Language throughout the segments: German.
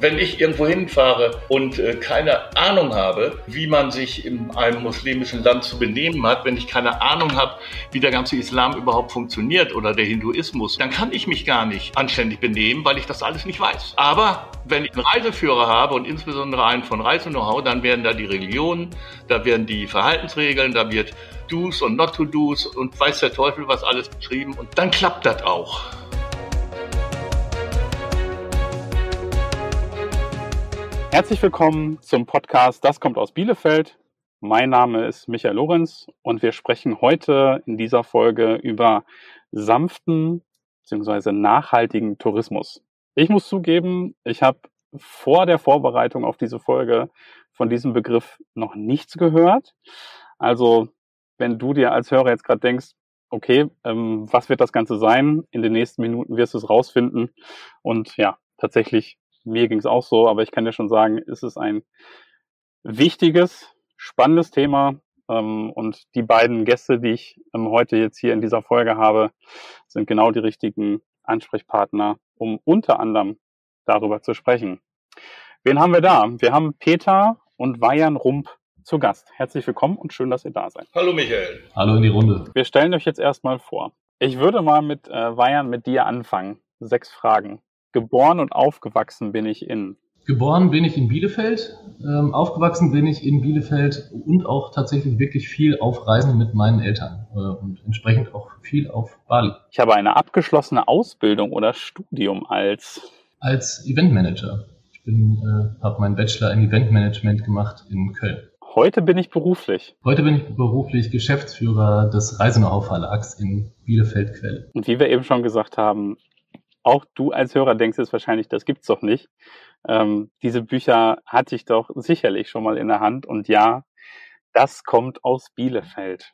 Wenn ich irgendwo hinfahre und äh, keine Ahnung habe, wie man sich in einem muslimischen Land zu benehmen hat, wenn ich keine Ahnung habe, wie der ganze Islam überhaupt funktioniert oder der Hinduismus, dann kann ich mich gar nicht anständig benehmen, weil ich das alles nicht weiß. Aber wenn ich einen Reiseführer habe und insbesondere einen von Reise-Know-how, dann werden da die Religionen, da werden die Verhaltensregeln, da wird Do's und Not-to-Do's und weiß der Teufel was alles beschrieben und dann klappt das auch. Herzlich willkommen zum Podcast Das kommt aus Bielefeld. Mein Name ist Michael Lorenz und wir sprechen heute in dieser Folge über sanften bzw. nachhaltigen Tourismus. Ich muss zugeben, ich habe vor der Vorbereitung auf diese Folge von diesem Begriff noch nichts gehört. Also wenn du dir als Hörer jetzt gerade denkst, okay, ähm, was wird das Ganze sein? In den nächsten Minuten wirst du es rausfinden. Und ja, tatsächlich, mir ging es auch so, aber ich kann dir schon sagen, es ist ein wichtiges, spannendes Thema. Ähm, und die beiden Gäste, die ich ähm, heute jetzt hier in dieser Folge habe, sind genau die richtigen Ansprechpartner, um unter anderem darüber zu sprechen. Wen haben wir da? Wir haben Peter und Weyan Rump zu Gast. Herzlich willkommen und schön, dass ihr da seid. Hallo Michael. Hallo in die Runde. Wir stellen euch jetzt erstmal vor. Ich würde mal mit äh, Weyan mit dir anfangen. Sechs Fragen. Geboren und aufgewachsen bin ich in. Geboren bin ich in Bielefeld, ähm, aufgewachsen bin ich in Bielefeld und auch tatsächlich wirklich viel auf Reisen mit meinen Eltern äh, und entsprechend auch viel auf Bali. Ich habe eine abgeschlossene Ausbildung oder Studium als als Eventmanager. Ich bin äh, habe meinen Bachelor in Eventmanagement gemacht in Köln. Heute bin ich beruflich. Heute bin ich beruflich Geschäftsführer des Reisenau Verlags in Bielefeld-Quelle. Und wie wir eben schon gesagt haben, auch du als Hörer denkst jetzt wahrscheinlich, das gibt's doch nicht. Ähm, diese Bücher hatte ich doch sicherlich schon mal in der Hand. Und ja, das kommt aus Bielefeld.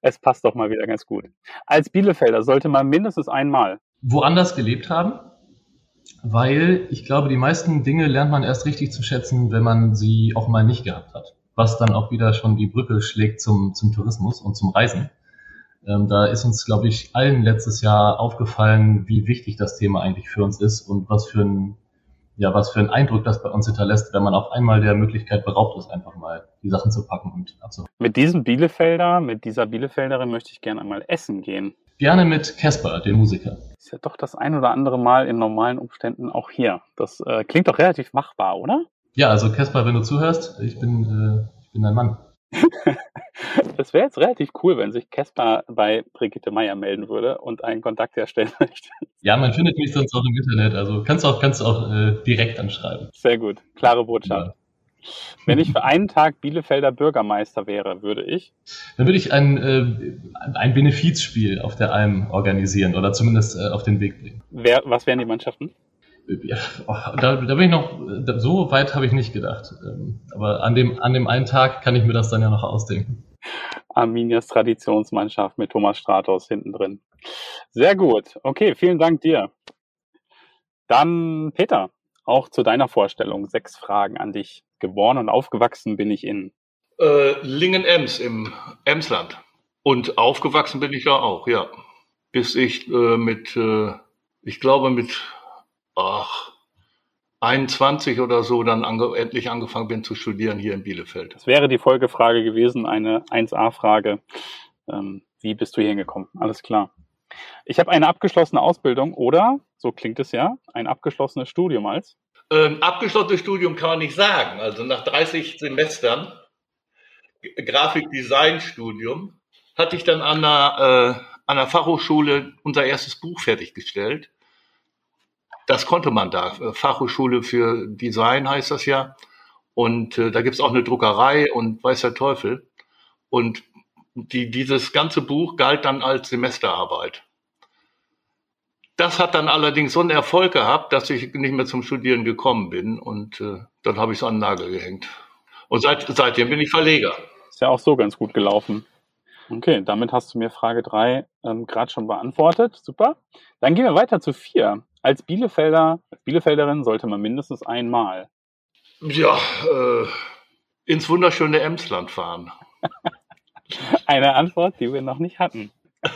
Es passt doch mal wieder ganz gut. Als Bielefelder sollte man mindestens einmal woanders gelebt haben, weil ich glaube, die meisten Dinge lernt man erst richtig zu schätzen, wenn man sie auch mal nicht gehabt hat. Was dann auch wieder schon die Brücke schlägt zum, zum Tourismus und zum Reisen. Ähm, da ist uns, glaube ich, allen letztes Jahr aufgefallen, wie wichtig das Thema eigentlich für uns ist und was für ein, ja, was für ein Eindruck das bei uns hinterlässt, wenn man auf einmal der Möglichkeit beraubt ist, einfach mal die Sachen zu packen und abzuholen. Mit diesem Bielefelder, mit dieser Bielefelderin möchte ich gerne einmal essen gehen. Gerne mit Casper, dem Musiker. Ist ja doch das ein oder andere Mal in normalen Umständen auch hier. Das äh, klingt doch relativ machbar, oder? Ja, also Casper, wenn du zuhörst, ich bin, äh, ich bin dein Mann. das wäre jetzt relativ cool, wenn sich Casper bei Brigitte Meier melden würde und einen Kontakt herstellen möchte. Ja, man findet mich sonst auch im Internet, also kannst du auch, kannst auch äh, direkt anschreiben. Sehr gut, klare Botschaft. Ja. Wenn ich für einen Tag Bielefelder Bürgermeister wäre, würde ich? Dann würde ich ein, äh, ein Benefizspiel auf der Alm organisieren oder zumindest äh, auf den Weg bringen. Wer, was wären die Mannschaften? Da, da bin ich noch, so weit habe ich nicht gedacht. Ähm, aber an dem, an dem einen Tag kann ich mir das dann ja noch ausdenken. Arminias Traditionsmannschaft mit Thomas Stratos hinten drin. Sehr gut. Okay, vielen Dank dir. Dann Peter, auch zu deiner Vorstellung. Sechs Fragen an dich. Geboren und aufgewachsen bin ich in äh, Lingen-Ems im Emsland. Und aufgewachsen bin ich da auch, ja. Bis ich äh, mit, äh, ich glaube mit ach, 21 oder so dann ange endlich angefangen bin zu studieren hier in Bielefeld. Das wäre die Folgefrage gewesen, eine 1a-Frage. Ähm, wie bist du hier hingekommen? Alles klar. Ich habe eine abgeschlossene Ausbildung oder, so klingt es ja, ein abgeschlossenes Studium als? Ähm, abgeschlossenes Studium kann man nicht sagen. Also nach 30 Semestern Grafikdesign-Studium hatte ich dann an der, äh, an der Fachhochschule unser erstes Buch fertiggestellt. Das konnte man da. Fachhochschule für Design heißt das ja. Und äh, da gibt's auch eine Druckerei und weiß der Teufel. Und die, dieses ganze Buch galt dann als Semesterarbeit. Das hat dann allerdings so einen Erfolg gehabt, dass ich nicht mehr zum Studieren gekommen bin und äh, dann habe ich es an den Nagel gehängt. Und seit, seitdem bin ich Verleger. Ist ja auch so ganz gut gelaufen. Okay, damit hast du mir Frage drei ähm, gerade schon beantwortet. Super. Dann gehen wir weiter zu vier. Als Bielefelder, als Bielefelderin sollte man mindestens einmal. Ja, äh, ins wunderschöne Emsland fahren. Eine Antwort, die wir noch nicht hatten.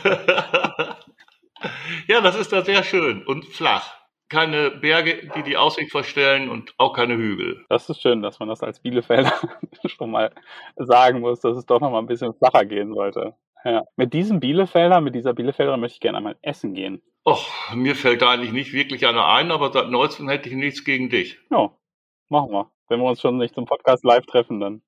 ja, das ist da sehr schön und flach. keine Berge, die die Aussicht verstellen und auch keine Hügel. Das ist schön, dass man das als Bielefelder schon mal sagen muss, dass es doch noch mal ein bisschen flacher gehen sollte. Ja. Mit diesem Bielefelder, mit dieser Bielefelder möchte ich gerne einmal essen gehen. Och, mir fällt da eigentlich nicht wirklich einer ein, aber seit neuestem hätte ich nichts gegen dich. Ja, machen wir. Wenn wir uns schon nicht zum Podcast live treffen, dann.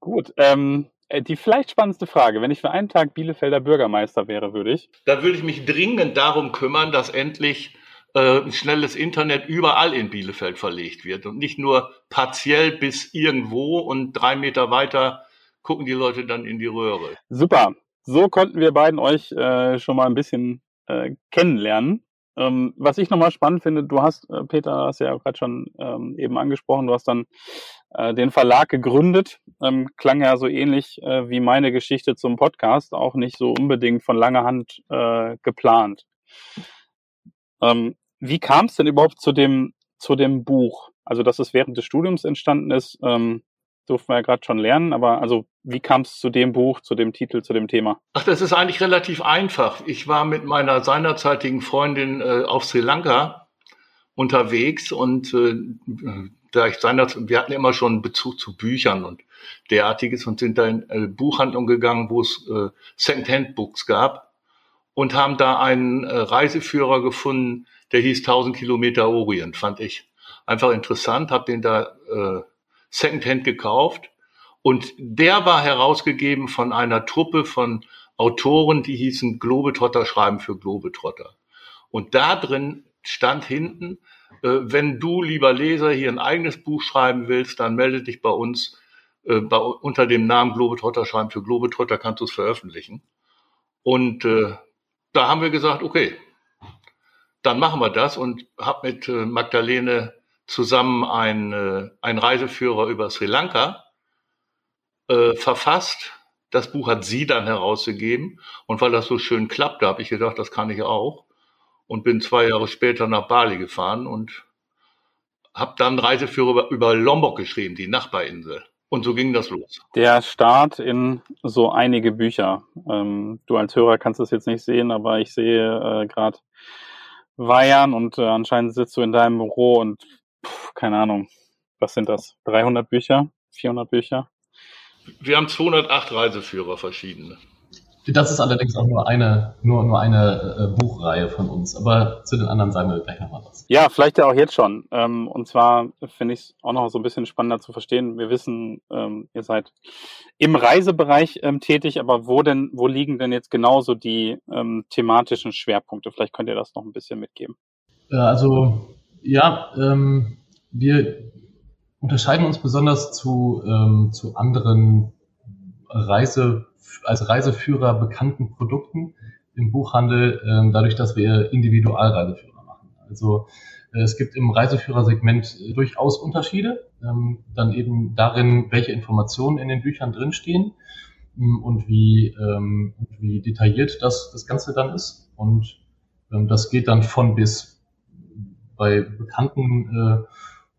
Gut. Ähm, äh, die vielleicht spannendste Frage, wenn ich für einen Tag Bielefelder Bürgermeister wäre, würde ich. Da würde ich mich dringend darum kümmern, dass endlich äh, schnelles Internet überall in Bielefeld verlegt wird und nicht nur partiell bis irgendwo und drei Meter weiter gucken die Leute dann in die Röhre. Super. So konnten wir beiden euch äh, schon mal ein bisschen äh, kennenlernen. Ähm, was ich nochmal spannend finde, du hast, äh, Peter, hast ja gerade schon ähm, eben angesprochen, du hast dann äh, den Verlag gegründet. Ähm, klang ja so ähnlich äh, wie meine Geschichte zum Podcast, auch nicht so unbedingt von langer Hand äh, geplant. Ähm, wie kam es denn überhaupt zu dem, zu dem Buch? Also, dass es während des Studiums entstanden ist, ähm, durften wir ja gerade schon lernen, aber also wie kam es zu dem Buch, zu dem Titel, zu dem Thema? Ach, das ist eigentlich relativ einfach. Ich war mit meiner seinerzeitigen Freundin äh, auf Sri Lanka unterwegs und äh, da ich seinerzeit, wir hatten immer schon Bezug zu Büchern und derartiges und sind da in äh, Buchhandlung gegangen, wo es äh, Second-Hand-Books gab und haben da einen äh, Reiseführer gefunden, der hieß 1000 Kilometer Orient, fand ich einfach interessant, habe den da äh, Secondhand gekauft und der war herausgegeben von einer Truppe von Autoren, die hießen Globetrotter schreiben für Globetrotter. Und da drin stand hinten, äh, wenn du, lieber Leser, hier ein eigenes Buch schreiben willst, dann melde dich bei uns äh, bei, unter dem Namen Globetrotter schreiben für Globetrotter kannst du es veröffentlichen. Und äh, da haben wir gesagt, okay, dann machen wir das und habe mit äh, Magdalene zusammen ein, äh, ein Reiseführer über Sri Lanka äh, verfasst. Das Buch hat sie dann herausgegeben. Und weil das so schön klappte, habe ich gedacht, das kann ich auch. Und bin zwei Jahre später nach Bali gefahren und habe dann Reiseführer über, über Lombok geschrieben, die Nachbarinsel. Und so ging das los. Der Start in so einige Bücher. Ähm, du als Hörer kannst es jetzt nicht sehen, aber ich sehe äh, gerade Weihern und äh, anscheinend sitzt du in deinem Büro und pff, keine Ahnung, was sind das? 300 Bücher? 400 Bücher? Wir haben 208 Reiseführer verschiedene. Das ist allerdings auch nur eine, nur, nur eine äh, Buchreihe von uns. Aber zu den anderen sagen wir gleich nochmal was. Ja, vielleicht ja auch jetzt schon. Ähm, und zwar finde ich es auch noch so ein bisschen spannender zu verstehen. Wir wissen, ähm, ihr seid im Reisebereich ähm, tätig, aber wo denn, wo liegen denn jetzt genauso die ähm, thematischen Schwerpunkte? Vielleicht könnt ihr das noch ein bisschen mitgeben. Äh, also, ja, ähm, wir unterscheiden uns besonders zu, ähm, zu anderen Reise als Reiseführer bekannten Produkten im Buchhandel, äh, dadurch, dass wir Individualreiseführer machen. Also äh, es gibt im Reiseführersegment durchaus Unterschiede, ähm, dann eben darin, welche Informationen in den Büchern drinstehen ähm, und wie, ähm, wie detailliert das, das Ganze dann ist. Und ähm, das geht dann von bis bei bekannten äh,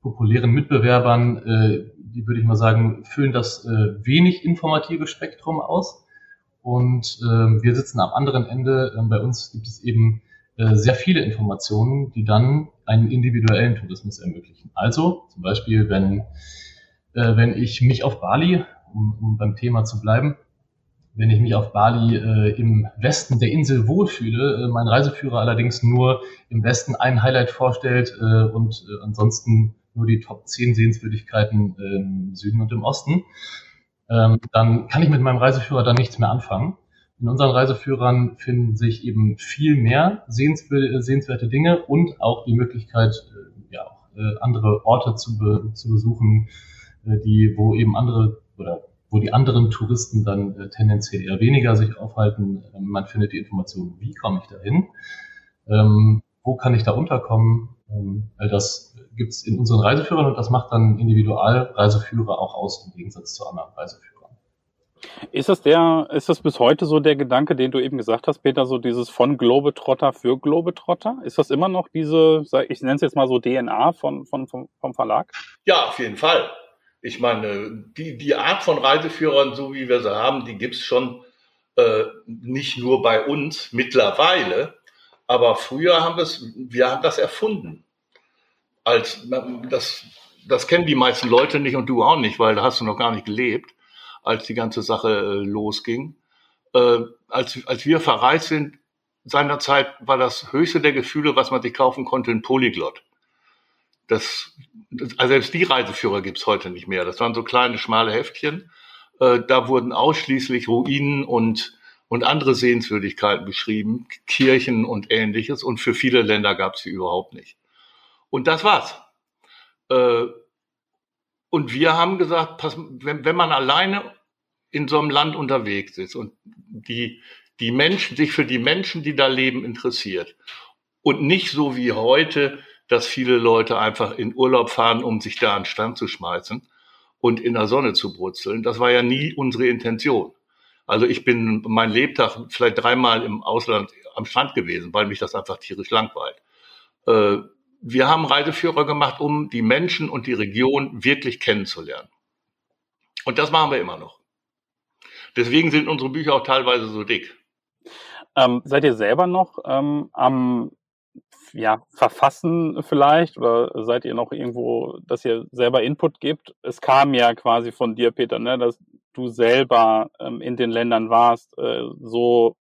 populären Mitbewerbern, äh, die würde ich mal sagen, füllen das äh, wenig informative Spektrum aus. Und äh, wir sitzen am anderen Ende. Äh, bei uns gibt es eben äh, sehr viele Informationen, die dann einen individuellen Tourismus ermöglichen. Also zum Beispiel, wenn, äh, wenn ich mich auf Bali, um, um beim Thema zu bleiben, wenn ich mich auf Bali äh, im Westen der Insel wohlfühle, äh, mein Reiseführer allerdings nur im Westen ein Highlight vorstellt äh, und äh, ansonsten nur die Top 10 Sehenswürdigkeiten äh, im Süden und im Osten, ähm, dann kann ich mit meinem Reiseführer dann nichts mehr anfangen. In unseren Reiseführern finden sich eben viel mehr sehenswerte Dinge und auch die Möglichkeit, äh, ja, auch äh, andere Orte zu, be zu besuchen, äh, die, wo eben andere oder wo die anderen Touristen dann äh, tendenziell eher weniger sich aufhalten. Ähm, man findet die Informationen, wie komme ich dahin, ähm, wo kann ich da unterkommen. Ähm, all das gibt es in unseren Reiseführern und das macht dann Individualreiseführer auch aus im Gegensatz zu anderen Reiseführern. Ist das der, ist das bis heute so der Gedanke, den du eben gesagt hast, Peter, so dieses von Globetrotter für Globetrotter? Ist das immer noch diese, ich nenne es jetzt mal so DNA von, von, vom, vom Verlag? Ja, auf jeden Fall. Ich meine, die, die Art von Reiseführern, so wie wir sie haben, die gibt's schon äh, nicht nur bei uns mittlerweile, Aber früher haben wir es, wir haben das erfunden. Als, das, das kennen die meisten Leute nicht und du auch nicht, weil da hast du noch gar nicht gelebt, als die ganze Sache äh, losging. Äh, als, als wir verreist sind, seinerzeit war das höchste der Gefühle, was man sich kaufen konnte, ein Polyglot. Das, also selbst die Reiseführer gibt's heute nicht mehr. Das waren so kleine, schmale Heftchen. Äh, da wurden ausschließlich Ruinen und, und andere Sehenswürdigkeiten beschrieben, Kirchen und ähnliches. Und für viele Länder gab's sie überhaupt nicht. Und das war's. Äh, und wir haben gesagt, pass, wenn, wenn man alleine in so einem Land unterwegs ist und die, die Menschen, sich für die Menschen, die da leben, interessiert und nicht so wie heute, dass viele Leute einfach in Urlaub fahren, um sich da an den Stand zu schmeißen und in der Sonne zu brutzeln. Das war ja nie unsere Intention. Also ich bin mein Lebtag vielleicht dreimal im Ausland am Strand gewesen, weil mich das einfach tierisch langweilt. Äh, wir haben Reiseführer gemacht, um die Menschen und die Region wirklich kennenzulernen. Und das machen wir immer noch. Deswegen sind unsere Bücher auch teilweise so dick. Ähm, seid ihr selber noch ähm, am ja, Verfassen vielleicht oder seid ihr noch irgendwo, dass ihr selber Input gebt? Es kam ja quasi von dir, Peter, ne, dass du selber ähm, in den Ländern warst, äh, so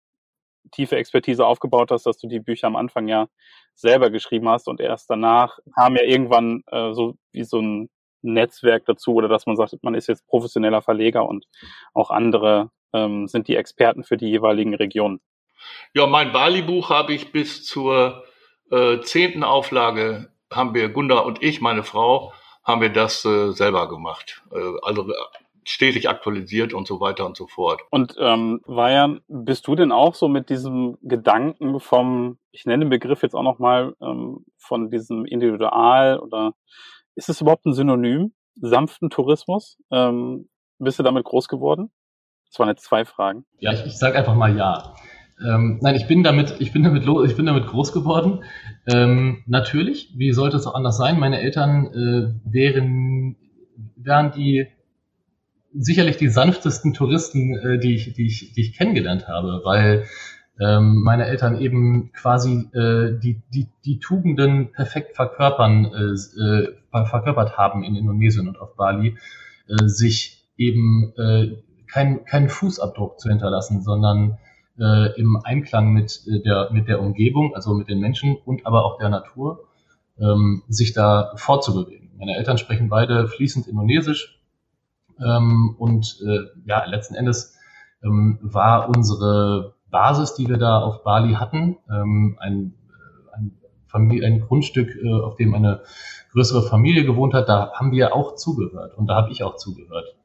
tiefe Expertise aufgebaut hast, dass du die Bücher am Anfang ja selber geschrieben hast und erst danach kam ja irgendwann äh, so wie so ein Netzwerk dazu oder dass man sagt, man ist jetzt professioneller Verleger und auch andere ähm, sind die Experten für die jeweiligen Regionen. Ja, mein Bali-Buch habe ich bis zur äh, zehnten Auflage haben wir, Gunda und ich, meine Frau, haben wir das äh, selber gemacht. Äh, also stetig aktualisiert und so weiter und so fort. Und ähm, Vajan, bist du denn auch so mit diesem Gedanken vom, ich nenne den Begriff jetzt auch nochmal, ähm, von diesem Individual oder ist es überhaupt ein Synonym? Sanften Tourismus? Ähm, bist du damit groß geworden? Das waren jetzt zwei Fragen. Ja, ich, ich sage einfach mal ja. Ähm, nein, ich bin damit, ich bin damit, ich bin damit groß geworden. Ähm, natürlich, wie sollte es auch anders sein? Meine Eltern äh, wären, wären die sicherlich die sanftesten Touristen, äh, die, ich, die, ich, die ich kennengelernt habe, weil ähm, meine Eltern eben quasi äh, die, die, die Tugenden perfekt verkörpern, äh, äh, verkörpert haben in Indonesien und auf Bali, äh, sich eben äh, keinen kein Fußabdruck zu hinterlassen, sondern äh, im Einklang mit äh, der, mit der Umgebung, also mit den Menschen und aber auch der Natur, ähm, sich da fortzubewegen. Meine Eltern sprechen beide fließend Indonesisch ähm, und äh, ja, letzten Endes ähm, war unsere Basis, die wir da auf Bali hatten, ähm, ein, äh, ein, Familie, ein Grundstück, äh, auf dem eine größere Familie gewohnt hat, da haben wir auch zugehört und da habe ich auch zugehört.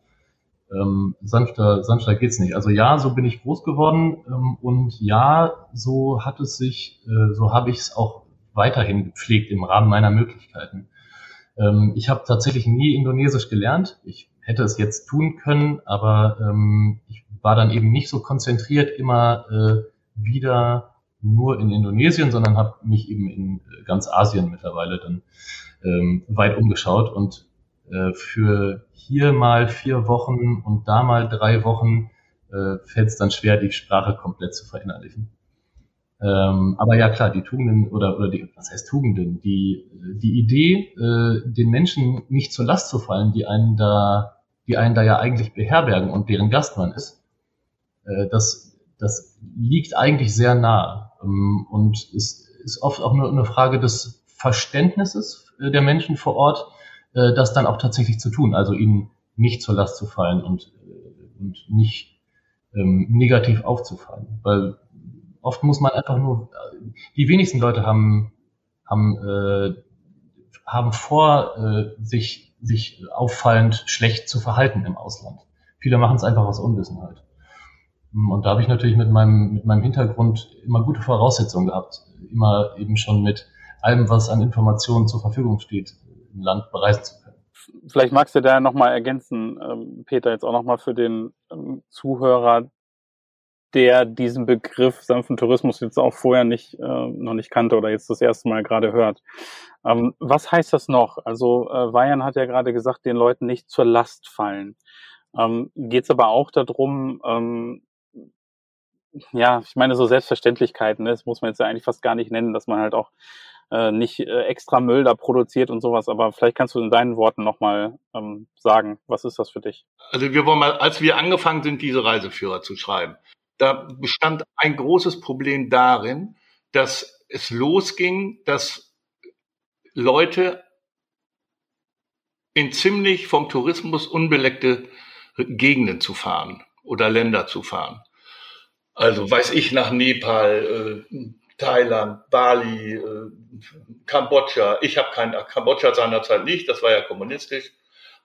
Ähm, sanfter, sanfter geht's nicht. Also ja, so bin ich groß geworden ähm, und ja, so hat es sich, äh, so habe ich es auch weiterhin gepflegt im Rahmen meiner Möglichkeiten. Ähm, ich habe tatsächlich nie Indonesisch gelernt. Ich hätte es jetzt tun können, aber ähm, ich war dann eben nicht so konzentriert immer äh, wieder nur in Indonesien, sondern habe mich eben in äh, ganz Asien mittlerweile dann ähm, weit umgeschaut und äh, für hier mal vier Wochen und da mal drei Wochen äh, fällt es dann schwer, die Sprache komplett zu verinnerlichen. Ähm, aber ja klar, die Tugenden oder, oder die, was heißt Tugenden? Die, die Idee, äh, den Menschen nicht zur Last zu fallen, die einen da, die einen da ja eigentlich beherbergen und deren Gast man ist, äh, das, das liegt eigentlich sehr nah ähm, und ist, ist oft auch nur eine Frage des Verständnisses äh, der Menschen vor Ort, äh, das dann auch tatsächlich zu tun, also ihnen nicht zur Last zu fallen und, äh, und nicht ähm, negativ aufzufallen. Weil oft muss man einfach nur, die wenigsten Leute haben, haben, äh, haben vor, äh, sich, sich auffallend schlecht zu verhalten im Ausland. Viele machen es einfach aus Unwissenheit. Und da habe ich natürlich mit meinem, mit meinem Hintergrund immer gute Voraussetzungen gehabt, immer eben schon mit allem, was an Informationen zur Verfügung steht, im Land bereisen zu können. Vielleicht magst du da nochmal ergänzen, ähm, Peter, jetzt auch nochmal für den ähm, Zuhörer, der diesen Begriff sanften Tourismus jetzt auch vorher nicht, äh, noch nicht kannte oder jetzt das erste Mal gerade hört. Ähm, was heißt das noch? Also äh, Weyan hat ja gerade gesagt, den Leuten nicht zur Last fallen. Ähm, Geht es aber auch darum, ähm, ja, ich meine, so Selbstverständlichkeiten, ne? das muss man jetzt ja eigentlich fast gar nicht nennen, dass man halt auch äh, nicht äh, extra Müll da produziert und sowas, aber vielleicht kannst du in deinen Worten nochmal ähm, sagen, was ist das für dich? Also wir wollen mal, als wir angefangen sind, diese Reiseführer zu schreiben, da bestand ein großes Problem darin, dass es losging, dass Leute in ziemlich vom Tourismus unbeleckte Gegenden zu fahren oder Länder zu fahren. Also weiß ich nach Nepal, äh, Thailand, Bali, äh, Kambodscha. Ich habe kein Kambodscha seinerzeit nicht, das war ja kommunistisch.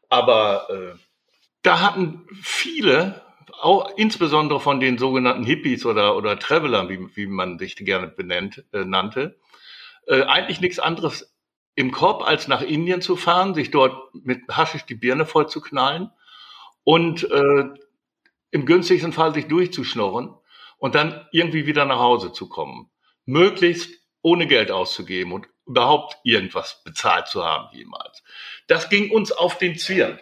Aber äh, da hatten viele, auch insbesondere von den sogenannten Hippies oder, oder Travelern, wie, wie man sich gerne benennt, äh, nannte, äh, eigentlich nichts anderes im Korb, als nach Indien zu fahren, sich dort mit Haschisch die Birne voll zu knallen und äh, im günstigsten Fall sich durchzuschnorren und dann irgendwie wieder nach Hause zu kommen möglichst ohne Geld auszugeben und überhaupt irgendwas bezahlt zu haben jemals. Das ging uns auf den Zwirn.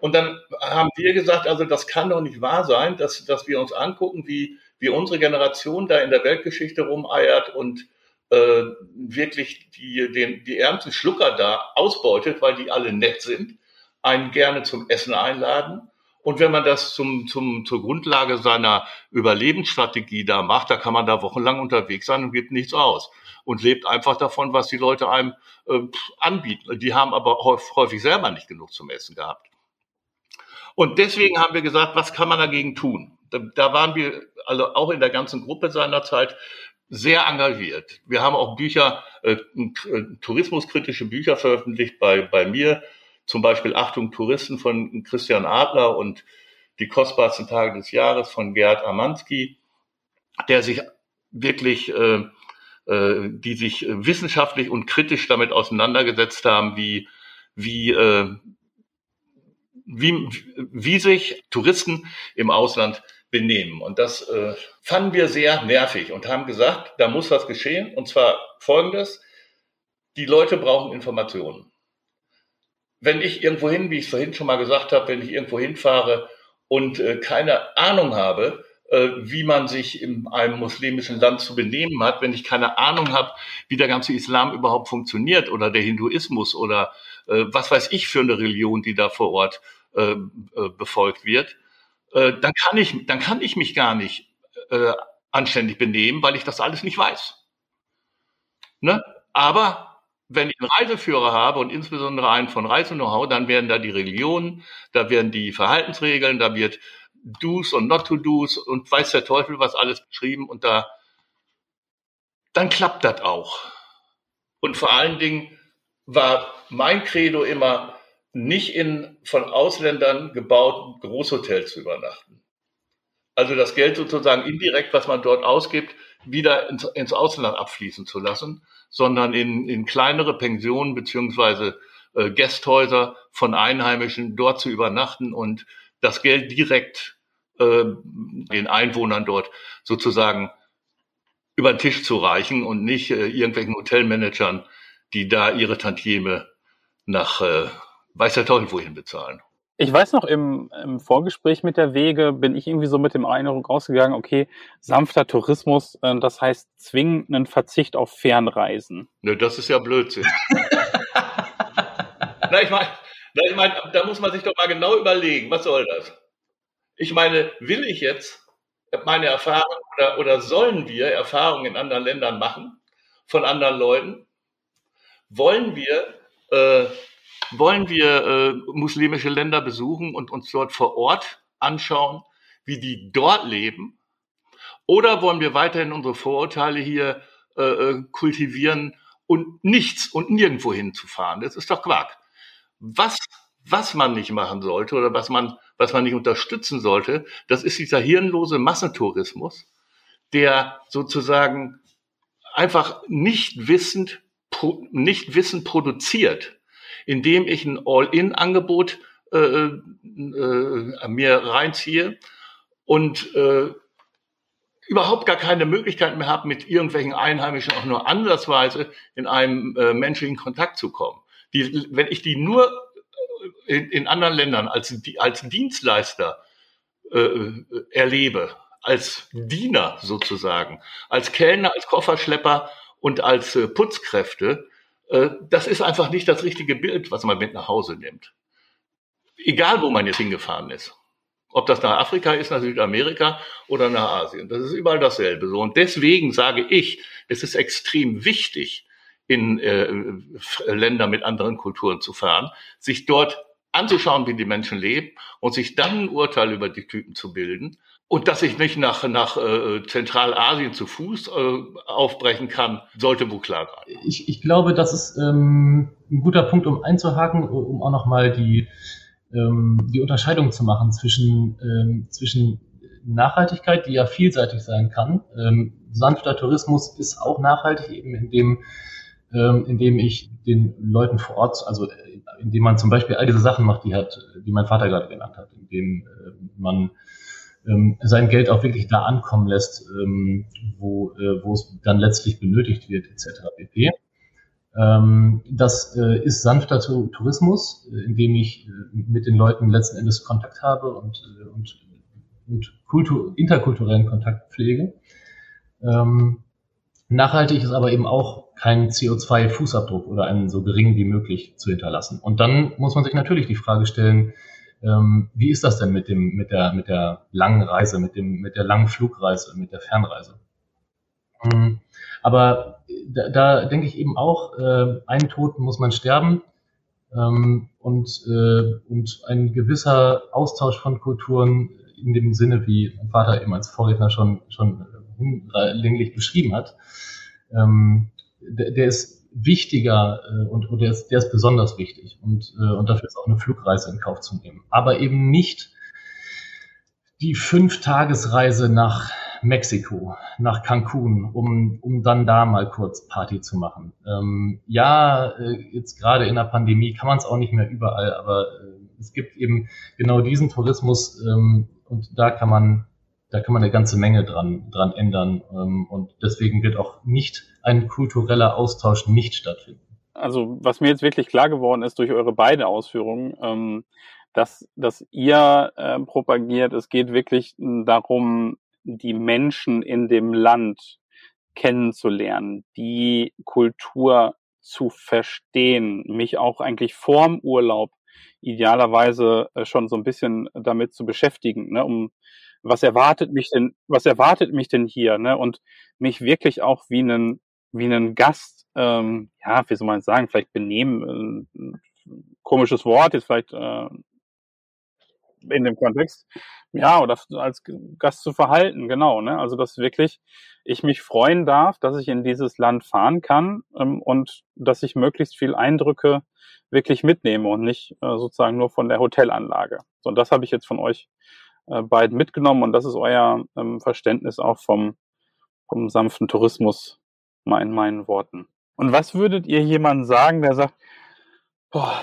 Und dann haben wir gesagt, also das kann doch nicht wahr sein, dass, dass wir uns angucken, wie, wie unsere Generation da in der Weltgeschichte rumeiert und äh, wirklich die, den, die ärmsten Schlucker da ausbeutet, weil die alle nett sind, einen gerne zum Essen einladen und wenn man das zum, zum, zur Grundlage seiner Überlebensstrategie da macht, da kann man da wochenlang unterwegs sein und gibt nichts aus und lebt einfach davon, was die Leute einem äh, anbieten. Die haben aber häufig selber nicht genug zum Essen gehabt. Und deswegen haben wir gesagt, was kann man dagegen tun? Da, da waren wir also auch in der ganzen Gruppe seinerzeit sehr engagiert. Wir haben auch Bücher, äh, tourismuskritische Bücher veröffentlicht bei, bei mir, zum Beispiel Achtung Touristen von Christian Adler und die kostbarsten Tage des Jahres von Gerd Amanski, der sich wirklich, äh, äh, die sich wissenschaftlich und kritisch damit auseinandergesetzt haben, wie, wie, äh, wie, wie sich Touristen im Ausland benehmen. Und das äh, fanden wir sehr nervig und haben gesagt, da muss was geschehen. Und zwar folgendes, die Leute brauchen Informationen wenn ich irgendwo hin, wie ich es vorhin schon mal gesagt habe, wenn ich irgendwo hinfahre und äh, keine Ahnung habe, äh, wie man sich in einem muslimischen Land zu benehmen hat, wenn ich keine Ahnung habe, wie der ganze Islam überhaupt funktioniert oder der Hinduismus oder äh, was weiß ich für eine Religion, die da vor Ort äh, äh, befolgt wird, äh, dann kann ich, dann kann ich mich gar nicht anständig benehmen, weil ich das alles nicht weiß. Ne? Aber wenn ich einen Reiseführer habe und insbesondere einen von Reise-Know-how, dann werden da die Religionen, da werden die Verhaltensregeln, da wird Do's und Not-to-Do's und weiß der Teufel was alles beschrieben und da, dann klappt das auch. Und vor allen Dingen war mein Credo immer, nicht in von Ausländern gebauten Großhotels zu übernachten. Also das Geld sozusagen indirekt, was man dort ausgibt, wieder ins, ins Ausland abfließen zu lassen, sondern in, in kleinere Pensionen beziehungsweise äh, Gästhäuser von Einheimischen dort zu übernachten und das Geld direkt äh, den Einwohnern dort sozusagen über den Tisch zu reichen und nicht äh, irgendwelchen Hotelmanagern, die da ihre Tantieme nach äh, weiß der Teufel wohin bezahlen. Ich weiß noch, im, im Vorgespräch mit der Wege bin ich irgendwie so mit dem Eindruck rausgegangen, okay, sanfter Tourismus, äh, das heißt zwingenden Verzicht auf Fernreisen. Ne, das ist ja Blödsinn. na, ich meine, ich mein, da muss man sich doch mal genau überlegen, was soll das? Ich meine, will ich jetzt meine Erfahrung oder, oder sollen wir Erfahrungen in anderen Ländern machen, von anderen Leuten? Wollen wir äh, wollen wir äh, muslimische Länder besuchen und uns dort vor Ort anschauen, wie die dort leben? Oder wollen wir weiterhin unsere Vorurteile hier äh, äh kultivieren und nichts und nirgendwo hinzufahren? Das ist doch Quark. Was, was man nicht machen sollte oder was man, was man nicht unterstützen sollte, das ist dieser hirnlose Massentourismus, der sozusagen einfach nicht wissend, nicht wissend produziert indem ich ein All-in-Angebot äh, äh, mir reinziehe und äh, überhaupt gar keine Möglichkeit mehr habe, mit irgendwelchen Einheimischen auch nur ansatzweise in einem äh, menschlichen Kontakt zu kommen. Die, wenn ich die nur in, in anderen Ländern als, als Dienstleister äh, erlebe, als Diener sozusagen, als Kellner, als Kofferschlepper und als äh, Putzkräfte, äh, das ist einfach nicht das richtige Bild, was man mit nach Hause nimmt. Egal, wo man jetzt hingefahren ist. Ob das nach Afrika ist, nach Südamerika oder nach Asien. Das ist überall dasselbe. So. Und deswegen sage ich, es ist extrem wichtig, in äh, Länder mit anderen Kulturen zu fahren, sich dort anzuschauen, wie die Menschen leben und sich dann ein Urteil über die Typen zu bilden. Und dass ich nicht nach, nach äh, Zentralasien zu Fuß äh, aufbrechen kann, sollte wohl klar sein. Ich, ich glaube, das ist ähm, ein guter Punkt, um einzuhaken, um auch nochmal die, ähm, die Unterscheidung zu machen zwischen, ähm, zwischen Nachhaltigkeit, die ja vielseitig sein kann. Ähm, sanfter Tourismus ist auch nachhaltig, eben indem ähm, indem ich den Leuten vor Ort, also äh, indem man zum Beispiel all diese Sachen macht, die hat, die mein Vater gerade genannt hat, indem äh, man ähm, sein Geld auch wirklich da ankommen lässt, ähm, wo, äh, wo es dann letztlich benötigt wird, etc. pp. Ähm, das äh, ist sanfter Tourismus, äh, indem ich äh, mit den Leuten letzten Endes Kontakt habe und, äh, und, und Kultur, interkulturellen Kontakt pflege. Ähm, nachhaltig ist aber eben auch keinen CO2-Fußabdruck oder einen so geringen wie möglich zu hinterlassen. Und dann muss man sich natürlich die Frage stellen, ähm, wie ist das denn mit dem, mit der, mit der langen Reise, mit dem, mit der langen Flugreise, mit der Fernreise? Ähm, aber da, da denke ich eben auch, äh, einen Tod muss man sterben ähm, und, äh, und ein gewisser Austausch von Kulturen in dem Sinne, wie mein Vater eben als Vorredner schon, schon hinlänglich beschrieben hat, ähm, der, der ist wichtiger äh, und, und der, ist, der ist besonders wichtig und, äh, und dafür ist auch eine Flugreise in Kauf zu nehmen. Aber eben nicht die Fünf-Tagesreise nach Mexiko, nach Cancun, um, um dann da mal kurz Party zu machen. Ähm, ja, äh, jetzt gerade in der Pandemie kann man es auch nicht mehr überall, aber äh, es gibt eben genau diesen Tourismus ähm, und da kann man da kann man eine ganze Menge dran, dran ändern. Ähm, und deswegen wird auch nicht ein kultureller Austausch nicht stattfinden. Also was mir jetzt wirklich klar geworden ist durch eure beiden Ausführungen, ähm, dass, dass ihr äh, propagiert, es geht wirklich darum, die Menschen in dem Land kennenzulernen, die Kultur zu verstehen, mich auch eigentlich vorm Urlaub idealerweise äh, schon so ein bisschen damit zu beschäftigen, ne, um was erwartet mich denn, was erwartet mich denn hier, ne? Und mich wirklich auch wie einen, wie einen Gast, ähm, ja, wie soll man sagen, vielleicht benehmen, äh, komisches Wort, jetzt vielleicht äh, in dem Kontext, ja, oder als Gast zu verhalten, genau, ne? Also dass wirklich ich mich freuen darf, dass ich in dieses Land fahren kann ähm, und dass ich möglichst viel Eindrücke wirklich mitnehme und nicht äh, sozusagen nur von der Hotelanlage. So, und das habe ich jetzt von euch äh, beiden mitgenommen und das ist euer ähm, Verständnis auch vom, vom sanften Tourismus, mal in meinen Worten. Und was würdet ihr jemandem sagen, der sagt, boah,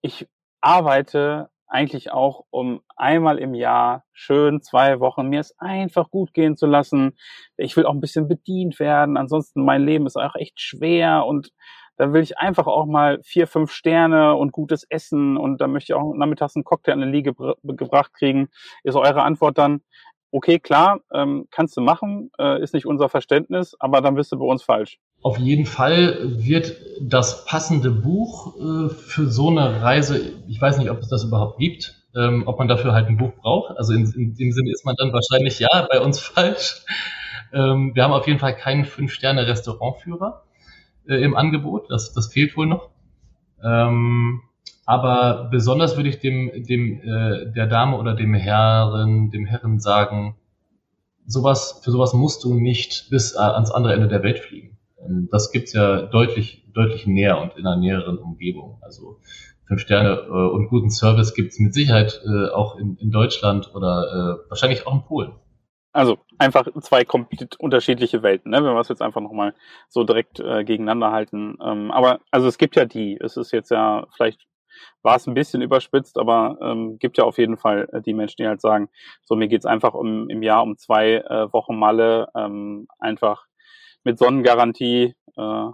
ich arbeite eigentlich auch, um einmal im Jahr schön zwei Wochen mir es einfach gut gehen zu lassen. Ich will auch ein bisschen bedient werden. Ansonsten mein Leben ist auch echt schwer und da will ich einfach auch mal vier, fünf Sterne und gutes Essen und da möchte ich auch nachmittags einen Cocktail an der Liege gebracht kriegen. Ist eure Antwort dann, okay, klar, ähm, kannst du machen, äh, ist nicht unser Verständnis, aber dann bist du bei uns falsch. Auf jeden Fall wird das passende Buch äh, für so eine Reise, ich weiß nicht, ob es das überhaupt gibt, ähm, ob man dafür halt ein Buch braucht. Also in, in dem Sinne ist man dann wahrscheinlich ja bei uns falsch. Ähm, wir haben auf jeden Fall keinen Fünf-Sterne-Restaurantführer äh, im Angebot. Das, das fehlt wohl noch. Ähm, aber besonders würde ich dem, dem äh, der Dame oder dem Herren, dem Herren sagen, sowas, für sowas musst du nicht bis ans andere Ende der Welt fliegen. Ähm, das gibt's ja deutlich, deutlich näher und in einer näheren Umgebung. Also fünf Sterne äh, und guten Service gibt's mit Sicherheit äh, auch in, in Deutschland oder äh, wahrscheinlich auch in Polen. Also einfach zwei komplett unterschiedliche Welten, ne? wenn wir es jetzt einfach nochmal so direkt äh, gegeneinander halten. Ähm, aber also es gibt ja die, es ist jetzt ja, vielleicht war es ein bisschen überspitzt, aber ähm, gibt ja auf jeden Fall äh, die Menschen, die halt sagen, so mir geht's einfach um im Jahr um zwei äh, Wochen Malle, ähm, einfach mit Sonnengarantie äh,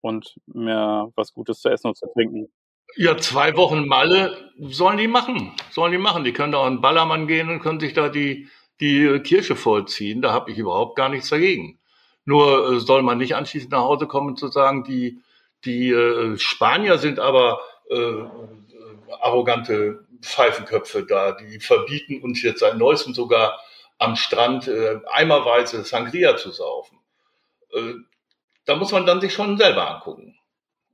und mir was Gutes zu essen und zu trinken. Ja, zwei Wochen Malle sollen die machen. Sollen die machen. Die können da auch in Ballermann gehen und können sich da die die Kirche vollziehen, da habe ich überhaupt gar nichts dagegen. Nur äh, soll man nicht anschließend nach Hause kommen und zu sagen, die, die äh, Spanier sind aber äh, arrogante Pfeifenköpfe da, die verbieten uns jetzt seit neuestem sogar am Strand äh, eimerweise Sangria zu saufen. Äh, da muss man dann sich schon selber angucken.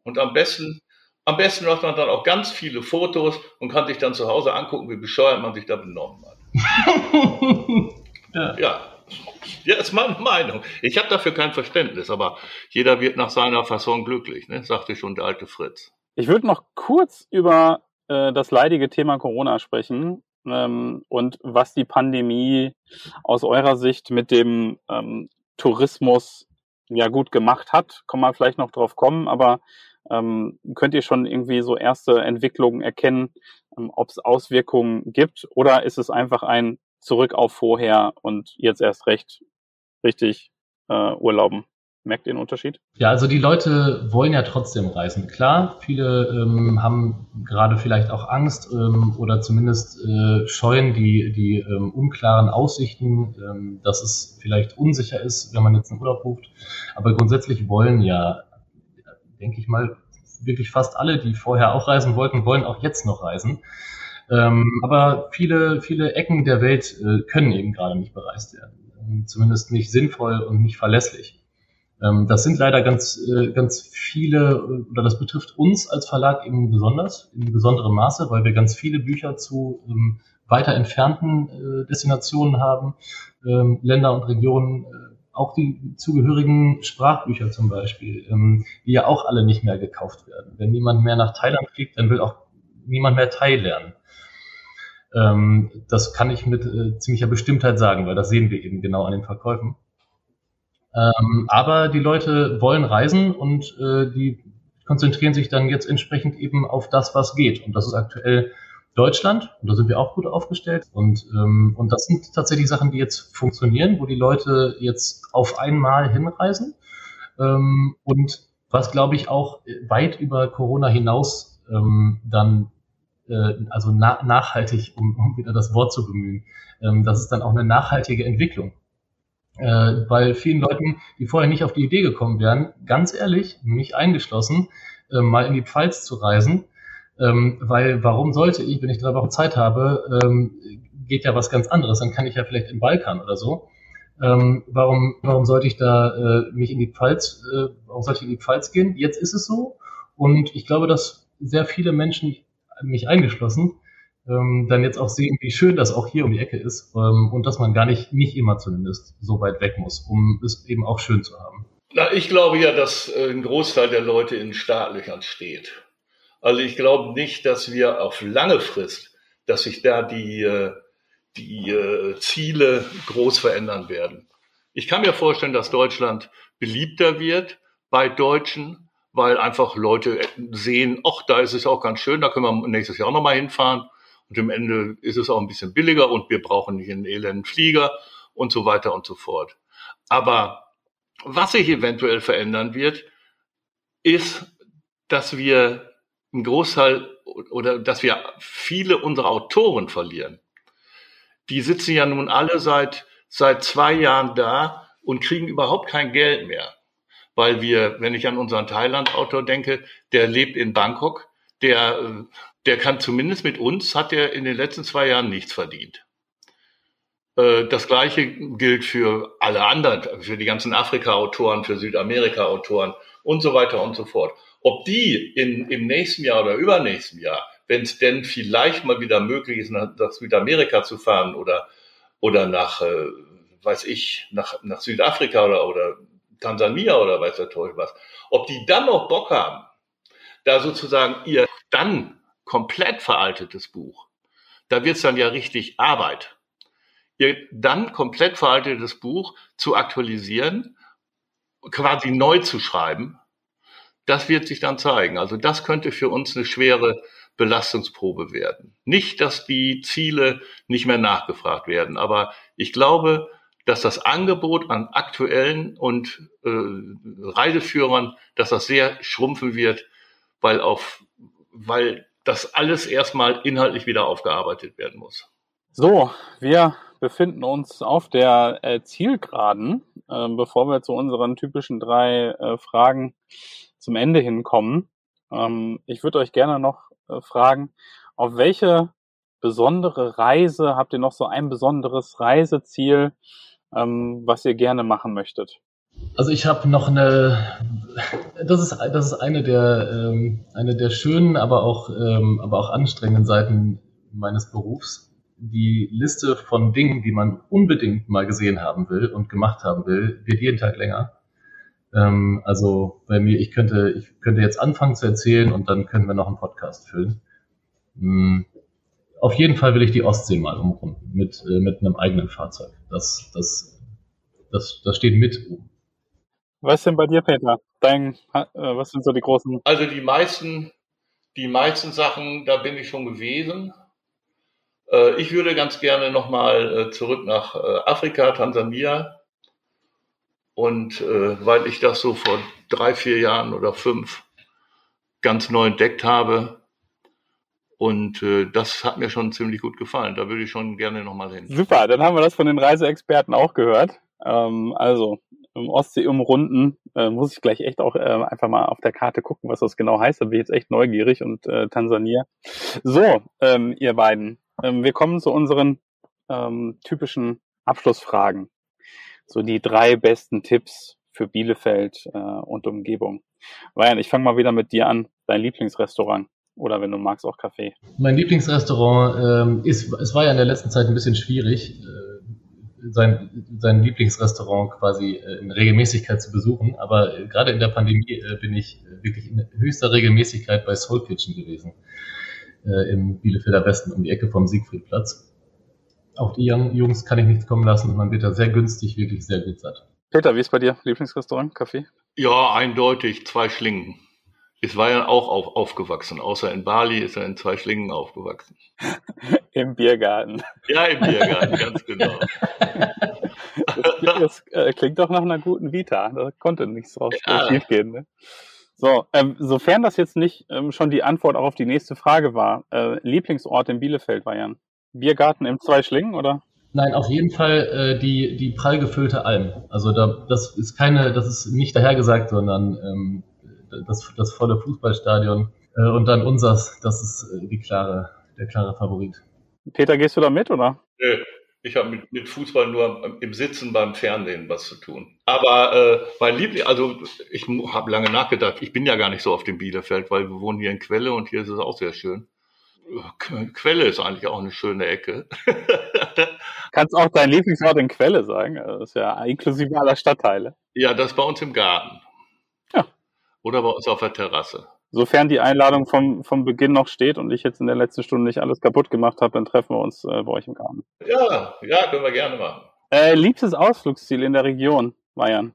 Und am besten, am besten macht man dann auch ganz viele Fotos und kann sich dann zu Hause angucken, wie bescheuert man sich da benommen hat. ja. ja. Ja, ist meine Meinung. Ich habe dafür kein Verständnis, aber jeder wird nach seiner Fasson glücklich, ne? sagte schon der alte Fritz. Ich würde noch kurz über äh, das leidige Thema Corona sprechen ähm, und was die Pandemie aus eurer Sicht mit dem ähm, Tourismus ja gut gemacht hat. Kann man vielleicht noch drauf kommen, aber ähm, könnt ihr schon irgendwie so erste Entwicklungen erkennen, ähm, ob es Auswirkungen gibt oder ist es einfach ein Zurück auf vorher und jetzt erst recht richtig äh, urlauben? Merkt ihr den Unterschied? Ja, also die Leute wollen ja trotzdem reisen. Klar, viele ähm, haben gerade vielleicht auch Angst ähm, oder zumindest äh, scheuen die, die ähm, unklaren Aussichten, ähm, dass es vielleicht unsicher ist, wenn man jetzt einen Urlaub bucht. Aber grundsätzlich wollen ja, denke ich mal, wirklich fast alle, die vorher auch reisen wollten, wollen auch jetzt noch reisen. Ähm, aber viele, viele Ecken der Welt äh, können eben gerade nicht bereist werden. Zumindest nicht sinnvoll und nicht verlässlich. Ähm, das sind leider ganz, äh, ganz viele, oder das betrifft uns als Verlag eben besonders, in besonderem Maße, weil wir ganz viele Bücher zu ähm, weiter entfernten äh, Destinationen haben, ähm, Länder und Regionen, äh, auch die zugehörigen Sprachbücher zum Beispiel, die ja auch alle nicht mehr gekauft werden. Wenn niemand mehr nach Thailand fliegt, dann will auch niemand mehr Thai lernen. das kann ich mit ziemlicher Bestimmtheit sagen, weil das sehen wir eben genau an den Verkäufen. Ähm, aber die Leute wollen reisen und äh, die konzentrieren sich dann jetzt entsprechend eben auf das, was geht. Und das ist aktuell Deutschland und da sind wir auch gut aufgestellt. Und, ähm, und das sind tatsächlich Sachen, die jetzt funktionieren, wo die Leute jetzt auf einmal hinreisen. Ähm, und was, glaube ich, auch weit über Corona hinaus ähm, dann äh, also na nachhaltig, um, um wieder das Wort zu bemühen, ähm, das ist dann auch eine nachhaltige Entwicklung äh, weil vielen Leuten, die vorher nicht auf die Idee gekommen wären, ganz ehrlich, mich eingeschlossen, äh, mal in die Pfalz zu reisen, ähm, weil warum sollte ich, wenn ich drei Wochen Zeit habe, ähm, geht ja was ganz anderes, dann kann ich ja vielleicht in Balkan oder so. Ähm, warum, warum sollte ich da äh, mich in die Pfalz, äh, warum sollte ich in die Pfalz gehen? Jetzt ist es so und ich glaube, dass sehr viele Menschen, mich eingeschlossen, ähm, dann jetzt auch sehen, wie schön das auch hier um die Ecke ist ähm, und dass man gar nicht, nicht immer zumindest so weit weg muss, um es eben auch schön zu haben. Na, ich glaube ja, dass äh, ein Großteil der Leute in Startlöchern steht. Also ich glaube nicht, dass wir auf lange Frist, dass sich da die, äh, die äh, Ziele groß verändern werden. Ich kann mir vorstellen, dass Deutschland beliebter wird bei Deutschen, weil einfach Leute sehen, ach, da ist es auch ganz schön, da können wir nächstes Jahr auch nochmal hinfahren. Und am Ende ist es auch ein bisschen billiger und wir brauchen nicht einen elenden Flieger und so weiter und so fort. Aber was sich eventuell verändern wird, ist, dass wir einen Großteil oder dass wir viele unserer Autoren verlieren. Die sitzen ja nun alle seit, seit zwei Jahren da und kriegen überhaupt kein Geld mehr. Weil wir, wenn ich an unseren Thailand-Autor denke, der lebt in Bangkok, der äh, der kann zumindest mit uns, hat er in den letzten zwei Jahren nichts verdient. Äh, das gleiche gilt für alle anderen, für die ganzen Afrika-Autoren, für Südamerika-Autoren und so weiter und so fort. Ob die in, im nächsten Jahr oder übernächsten Jahr, wenn es denn vielleicht mal wieder möglich ist, nach, nach Südamerika zu fahren oder, oder nach, äh, weiß ich, nach, nach Südafrika oder, oder Tansania oder weiß der Teufel was, ob die dann noch Bock haben, da sozusagen ihr dann komplett veraltetes Buch, da wird's dann ja richtig Arbeit. Ihr dann komplett veraltetes Buch zu aktualisieren, quasi neu zu schreiben, das wird sich dann zeigen. Also das könnte für uns eine schwere Belastungsprobe werden. Nicht, dass die Ziele nicht mehr nachgefragt werden, aber ich glaube, dass das Angebot an aktuellen und äh, Reiseführern, dass das sehr schrumpfen wird, weil auf, weil das alles erstmal inhaltlich wieder aufgearbeitet werden muss. So, wir befinden uns auf der äh, Zielgeraden. Äh, bevor wir zu unseren typischen drei äh, Fragen zum Ende hinkommen, ähm, ich würde euch gerne noch äh, fragen, auf welche besondere Reise habt ihr noch so ein besonderes Reiseziel, ähm, was ihr gerne machen möchtet? Also ich habe noch eine, das ist, das ist eine der, ähm, eine der schönen, aber auch, ähm, aber auch anstrengenden Seiten meines Berufs. Die Liste von Dingen, die man unbedingt mal gesehen haben will und gemacht haben will, wird jeden Tag länger. Ähm, also bei mir, ich könnte, ich könnte jetzt anfangen zu erzählen und dann können wir noch einen Podcast füllen. Hm. Auf jeden Fall will ich die Ostsee mal umrunden mit, äh, mit einem eigenen Fahrzeug. Das, das, das, das steht mit oben. Was denn bei dir, Peter? Dein, äh, was sind so die großen? Also die meisten, die meisten Sachen, da bin ich schon gewesen. Äh, ich würde ganz gerne nochmal äh, zurück nach Afrika, Tansania. Und weil ich das so vor drei, vier Jahren oder fünf ganz neu entdeckt habe, und äh, das hat mir schon ziemlich gut gefallen. Da würde ich schon gerne nochmal hin. Super, dann haben wir das von den Reiseexperten auch gehört. Ähm, also Ostsee umrunden, äh, muss ich gleich echt auch äh, einfach mal auf der Karte gucken, was das genau heißt. Da bin ich jetzt echt neugierig und äh, Tansania. So, ähm, ihr beiden, ähm, wir kommen zu unseren ähm, typischen Abschlussfragen. So die drei besten Tipps für Bielefeld äh, und Umgebung. Ryan, ich fange mal wieder mit dir an. Dein Lieblingsrestaurant oder wenn du magst auch Kaffee. Mein Lieblingsrestaurant ähm, ist, es war ja in der letzten Zeit ein bisschen schwierig. Sein, sein Lieblingsrestaurant quasi äh, in Regelmäßigkeit zu besuchen. Aber äh, gerade in der Pandemie äh, bin ich wirklich in höchster Regelmäßigkeit bei Soul Kitchen gewesen. Im Bielefelder Westen um die Ecke vom Siegfriedplatz. Auf die Jungs kann ich nichts kommen lassen und man wird da sehr günstig, wirklich sehr gut satt. Peter, wie ist bei dir? Lieblingsrestaurant, Kaffee? Ja, eindeutig, zwei Schlingen. Es war ja auch auf, aufgewachsen, außer in Bali ist er in zwei Schlingen aufgewachsen. Im Biergarten. Ja, im Biergarten, ganz genau. Das, das äh, klingt doch nach einer guten Vita. Da konnte nichts drauf ja. schief gehen. Ne? So, ähm, sofern das jetzt nicht ähm, schon die Antwort auch auf die nächste Frage war, äh, Lieblingsort in Bielefeld war ja ein Biergarten im Zwei Schlingen, oder? Nein, auf jeden Fall äh, die, die prall gefüllte Alm. Also da, das ist keine, das ist nicht dahergesagt, sondern ähm, das, das volle Fußballstadion. Äh, und dann unsers, das ist äh, die klare, der klare Favorit. Peter, gehst du da mit, oder? Nö, ich habe mit, mit, Fußball nur im Sitzen beim Fernsehen was zu tun. Aber äh, mein Liebling, also ich habe lange nachgedacht, ich bin ja gar nicht so auf dem Bielefeld, weil wir wohnen hier in Quelle und hier ist es auch sehr schön. Quelle ist eigentlich auch eine schöne Ecke. Kannst auch dein Lieblingsort in Quelle sagen. Das ist ja inklusive aller Stadtteile. Ja, das ist bei uns im Garten. Oder bei uns auf der Terrasse. Sofern die Einladung vom, vom Beginn noch steht und ich jetzt in der letzten Stunde nicht alles kaputt gemacht habe, dann treffen wir uns äh, bei euch im Garten. Ja, ja, können wir gerne machen. Äh, liebstes Ausflugsziel in der Region, Bayern.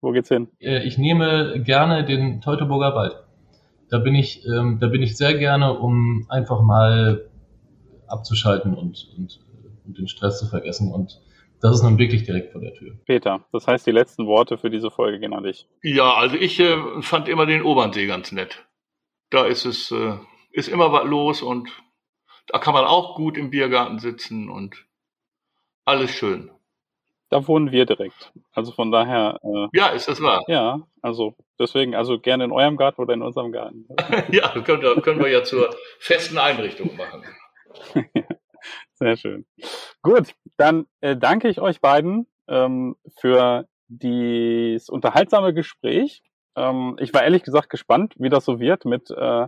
Wo geht's hin? Äh, ich nehme gerne den Teutoburger Wald. Da bin ich, ähm, da bin ich sehr gerne, um einfach mal abzuschalten und, und, und den Stress zu vergessen und das ist nun wirklich direkt vor der Tür. Peter, das heißt, die letzten Worte für diese Folge gehen an dich. Ja, also ich äh, fand immer den Obernsee ganz nett. Da ist es, äh, ist immer was los und da kann man auch gut im Biergarten sitzen und alles schön. Da wohnen wir direkt. Also von daher. Äh, ja, ist das wahr? Ja, also deswegen, also gerne in eurem Garten oder in unserem Garten. ja, können wir, können wir ja zur festen Einrichtung machen. Sehr schön. Gut, dann äh, danke ich euch beiden ähm, für dieses unterhaltsame Gespräch. Ähm, ich war ehrlich gesagt gespannt, wie das so wird mit äh,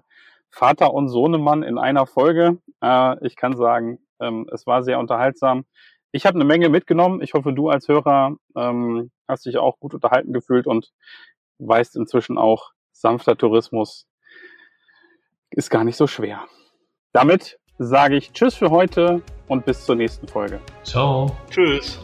Vater und Sohnemann in einer Folge. Äh, ich kann sagen, ähm, es war sehr unterhaltsam. Ich habe eine Menge mitgenommen. Ich hoffe, du als Hörer ähm, hast dich auch gut unterhalten gefühlt und weißt inzwischen auch, sanfter Tourismus ist gar nicht so schwer. Damit sage ich Tschüss für heute und bis zur nächsten Folge. Ciao. Tschüss.